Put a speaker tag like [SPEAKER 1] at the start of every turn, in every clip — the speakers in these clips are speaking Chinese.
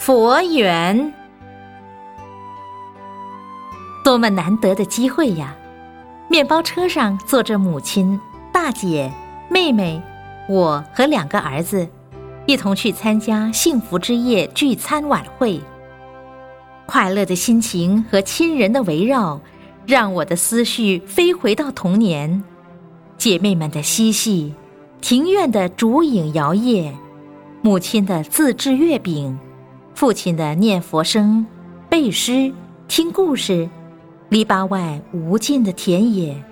[SPEAKER 1] 佛缘，多么难得的机会呀！面包车上坐着母亲、大姐、妹妹，我和两个儿子，一同去参加幸福之夜聚餐晚会。快乐的心情和亲人的围绕，让我的思绪飞回到童年，姐妹们的嬉戏，庭院的烛影摇曳，母亲的自制月饼，父亲的念佛声、背诗、听故事。篱笆外无尽的田野，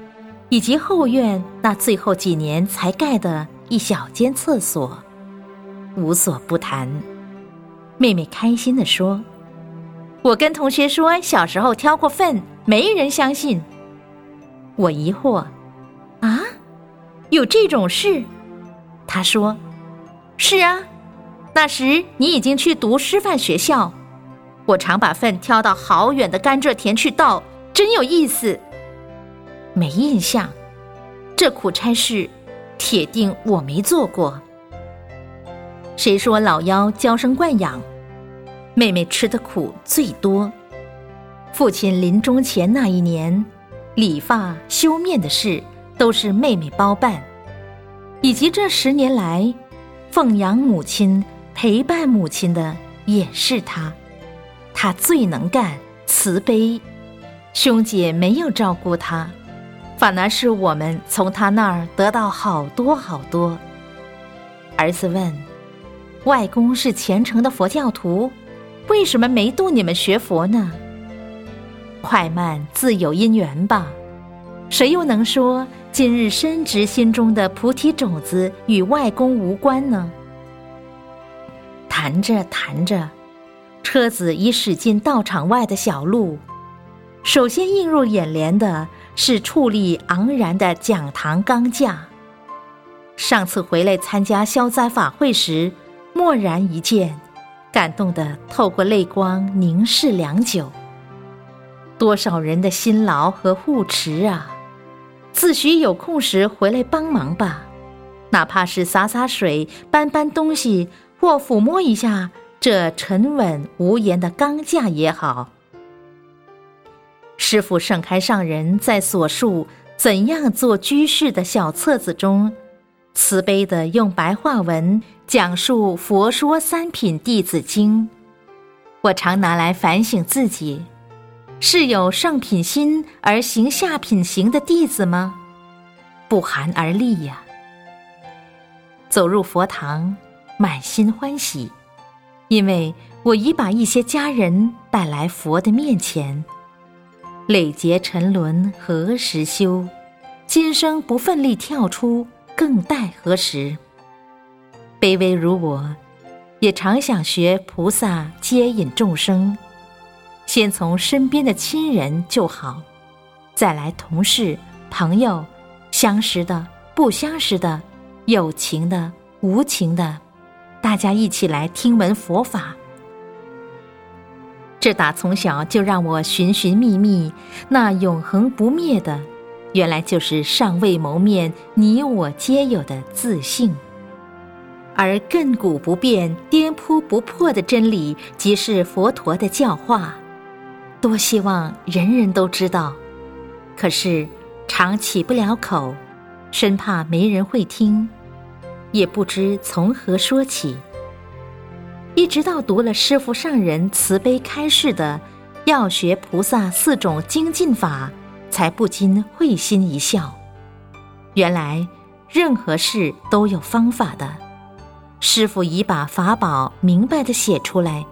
[SPEAKER 1] 以及后院那最后几年才盖的一小间厕所，无所不谈。妹妹开心地说：“我跟同学说小时候挑过粪，没人相信。”我疑惑：“啊，有这种事？”她说：“是啊，那时你已经去读师范学校，我常把粪挑到好远的甘蔗田去倒。”真有意思，没印象，这苦差事，铁定我没做过。谁说老幺娇生惯养？妹妹吃的苦最多。父亲临终前那一年，理发、修面的事都是妹妹包办，以及这十年来，奉养母亲、陪伴母亲的也是她。她最能干，慈悲。兄姐没有照顾他，反而是我们从他那儿得到好多好多。儿子问：“外公是虔诚的佛教徒，为什么没度你们学佛呢？”快慢自有因缘吧，谁又能说今日深植心中的菩提种子与外公无关呢？谈着谈着，车子已驶进道场外的小路。首先映入眼帘的是矗立昂然的讲堂钢架。上次回来参加消灾法会时，蓦然一见，感动的透过泪光凝视良久。多少人的辛劳和护持啊！自诩有空时回来帮忙吧，哪怕是洒洒水、搬搬东西或抚摸一下这沉稳无言的钢架也好。师傅盛开上人在所述怎样做居士的小册子中，慈悲的用白话文讲述《佛说三品弟子经》，我常拿来反省自己：是有上品心而行下品行的弟子吗？不寒而栗呀！走入佛堂，满心欢喜，因为我已把一些家人带来佛的面前。累劫沉沦何时休？今生不奋力跳出，更待何时？卑微如我，也常想学菩萨接引众生，先从身边的亲人就好，再来同事、朋友，相识的、不相识的，有情的、无情的，大家一起来听闻佛法。这打从小就让我寻寻觅觅，那永恒不灭的，原来就是尚未谋面，你我皆有的自信。而亘古不变、颠扑不破的真理，即是佛陀的教化。多希望人人都知道，可是常起不了口，生怕没人会听，也不知从何说起。一直到读了师父上人慈悲开示的“要学菩萨四种精进法”，才不禁会心一笑。原来任何事都有方法的，师父已把法宝明白的写出来，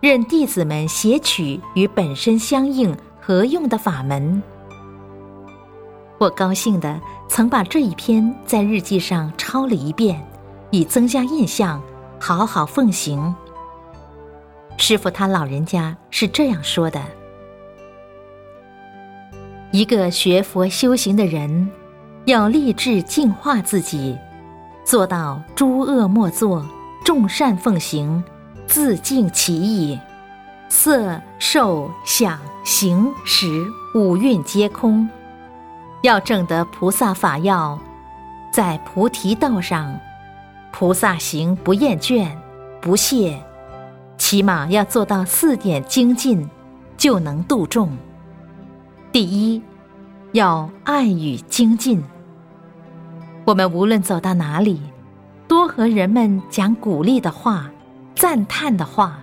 [SPEAKER 1] 任弟子们写取与本身相应合用的法门。我高兴的曾把这一篇在日记上抄了一遍，以增加印象，好好奉行。师傅他老人家是这样说的：一个学佛修行的人，要立志净化自己，做到诸恶莫作，众善奉行，自净其意，色受想行识五蕴皆空。要证得菩萨法要，在菩提道上，菩萨行不厌倦，不懈。起码要做到四点精进，就能度众。第一，要爱与精进。我们无论走到哪里，多和人们讲鼓励的话、赞叹的话，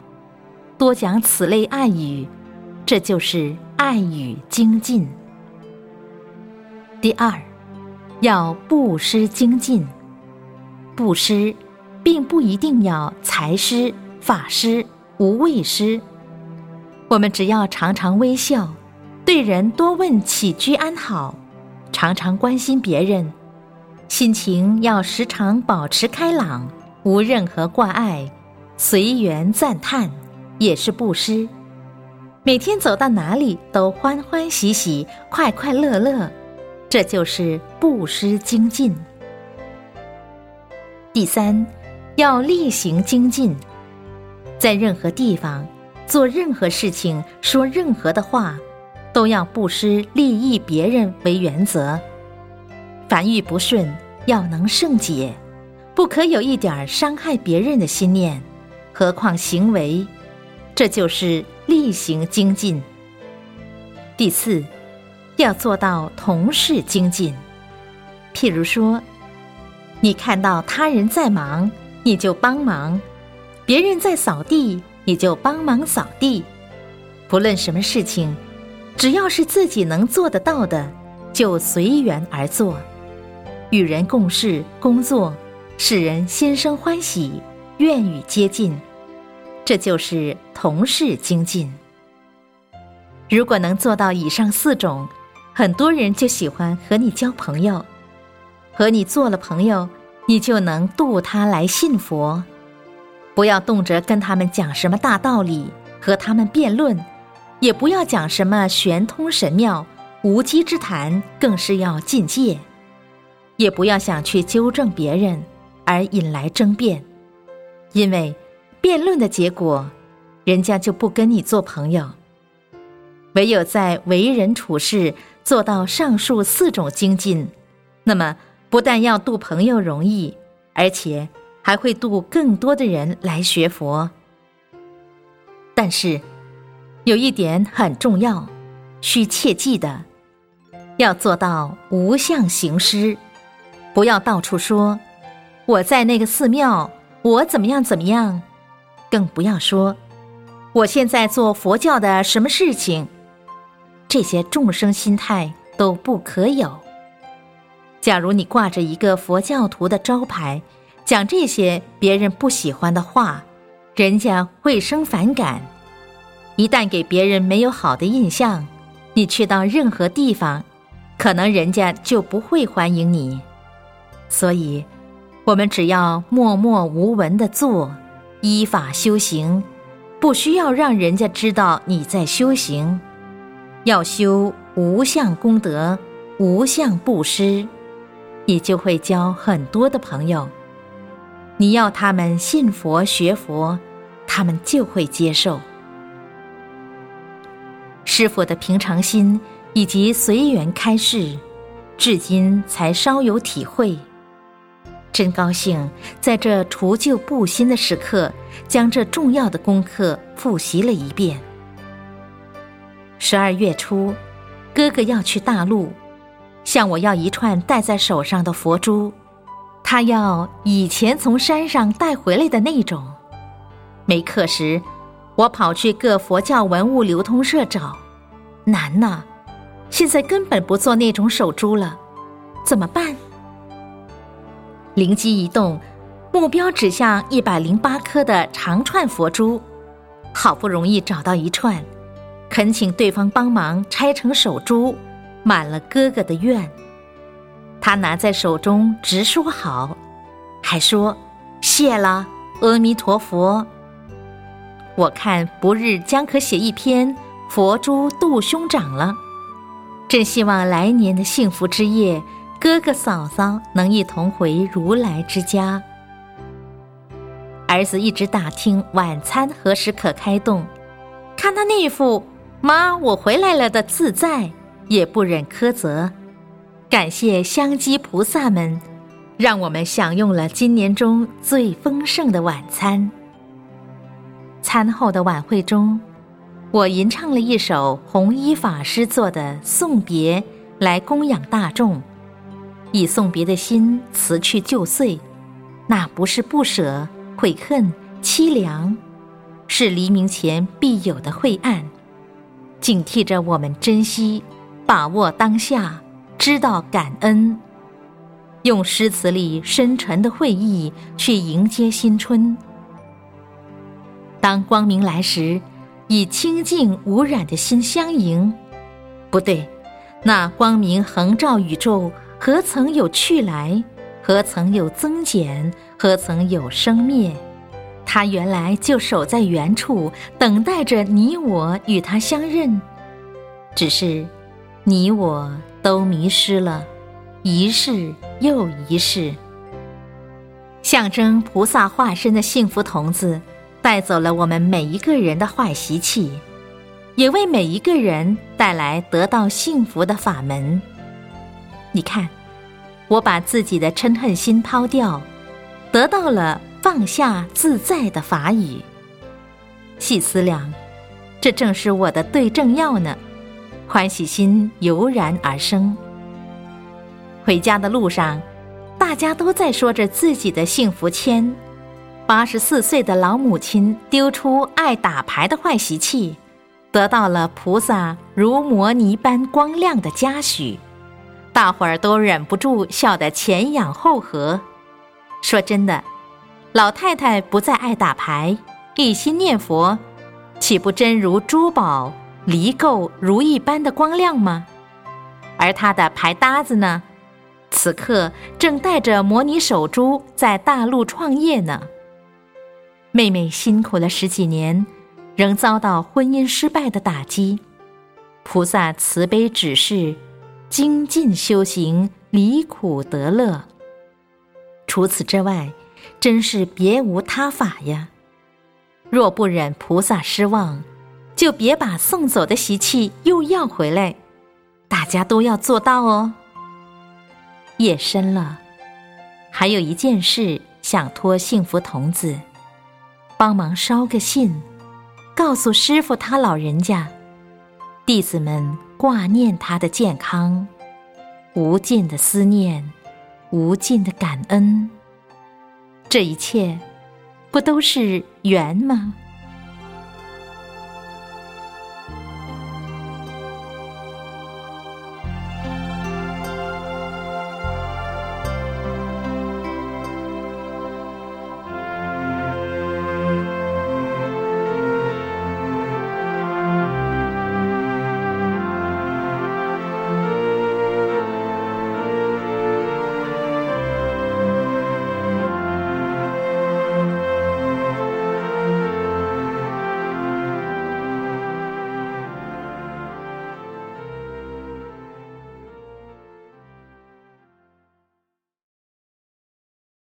[SPEAKER 1] 多讲此类爱语，这就是爱与精进。第二，要布施精进。布施，并不一定要财施、法施、无畏施。我们只要常常微笑，对人多问起居安好，常常关心别人。心情要时常保持开朗，无任何挂碍，随缘赞叹，也是布施。每天走到哪里都欢欢喜喜、快快乐乐，这就是布施精进。第三，要例行精进，在任何地方做任何事情、说任何的话，都要布施利益别人为原则。凡遇不顺，要能胜解，不可有一点伤害别人的心念，何况行为，这就是例行精进。第四，要做到同事精进。譬如说，你看到他人在忙，你就帮忙；别人在扫地，你就帮忙扫地。不论什么事情，只要是自己能做得到的，就随缘而做。与人共事、工作，使人心生欢喜，愿与接近，这就是同事精进。如果能做到以上四种，很多人就喜欢和你交朋友。和你做了朋友，你就能度他来信佛。不要动辄跟他们讲什么大道理，和他们辩论，也不要讲什么玄通神妙、无稽之谈，更是要禁戒。也不要想去纠正别人，而引来争辩，因为辩论的结果，人家就不跟你做朋友。唯有在为人处事做到上述四种精进，那么不但要度朋友容易，而且还会度更多的人来学佛。但是有一点很重要，需切记的，要做到无相行施。不要到处说我在那个寺庙，我怎么样怎么样，更不要说我现在做佛教的什么事情，这些众生心态都不可有。假如你挂着一个佛教徒的招牌，讲这些别人不喜欢的话，人家会生反感。一旦给别人没有好的印象，你去到任何地方，可能人家就不会欢迎你。所以，我们只要默默无闻的做，依法修行，不需要让人家知道你在修行。要修无相功德、无相布施，你就会交很多的朋友。你要他们信佛学佛，他们就会接受。师傅的平常心以及随缘开示，至今才稍有体会。真高兴，在这除旧布新的时刻，将这重要的功课复习了一遍。十二月初，哥哥要去大陆，向我要一串戴在手上的佛珠，他要以前从山上带回来的那种。没课时，我跑去各佛教文物流通社找，难呐，现在根本不做那种手珠了，怎么办？灵机一动，目标指向一百零八颗的长串佛珠，好不容易找到一串，恳请对方帮忙拆成手珠，满了哥哥的愿。他拿在手中直说好，还说谢了，阿弥陀佛。我看不日将可写一篇佛珠度兄长了，真希望来年的幸福之夜。哥哥嫂嫂能一同回如来之家。儿子一直打听晚餐何时可开动，看他那副“妈，我回来了”的自在，也不忍苛责。感谢香积菩萨们，让我们享用了今年中最丰盛的晚餐。餐后的晚会中，我吟唱了一首弘一法师做的送别，来供养大众，以送别的心辞去旧岁，那不是不舍、悔恨、凄凉，是黎明前必有的晦暗，警惕着我们珍惜、把握当下，知道感恩。用诗词里深沉的慧意去迎接新春。当光明来时，以清净无染的心相迎。不对，那光明横照宇宙，何曾有去来？何曾有增减？何曾有生灭？他原来就守在原处，等待着你我与他相认。只是，你我都迷失了。一世又一世，象征菩萨化身的幸福童子，带走了我们每一个人的坏习气，也为每一个人带来得到幸福的法门。你看，我把自己的嗔恨心抛掉，得到了放下自在的法语。细思量，这正是我的对症药呢。欢喜心油然而生。回家的路上，大家都在说着自己的幸福签。八十四岁的老母亲丢出爱打牌的坏习气，得到了菩萨如摩尼般光亮的嘉许，大伙儿都忍不住笑得前仰后合。说真的，老太太不再爱打牌，一心念佛，岂不真如珠宝离垢如意般的光亮吗？而她的牌搭子呢？此刻正带着模拟手珠在大陆创业呢。妹妹辛苦了十几年，仍遭到婚姻失败的打击。菩萨慈悲指示，精进修行，离苦得乐。除此之外，真是别无他法呀。若不忍菩萨失望，就别把送走的习气又要回来。大家都要做到哦。夜深了，还有一件事想托幸福童子帮忙捎个信，告诉师傅他老人家，弟子们挂念他的健康，无尽的思念，无尽的感恩，这一切不都是缘吗？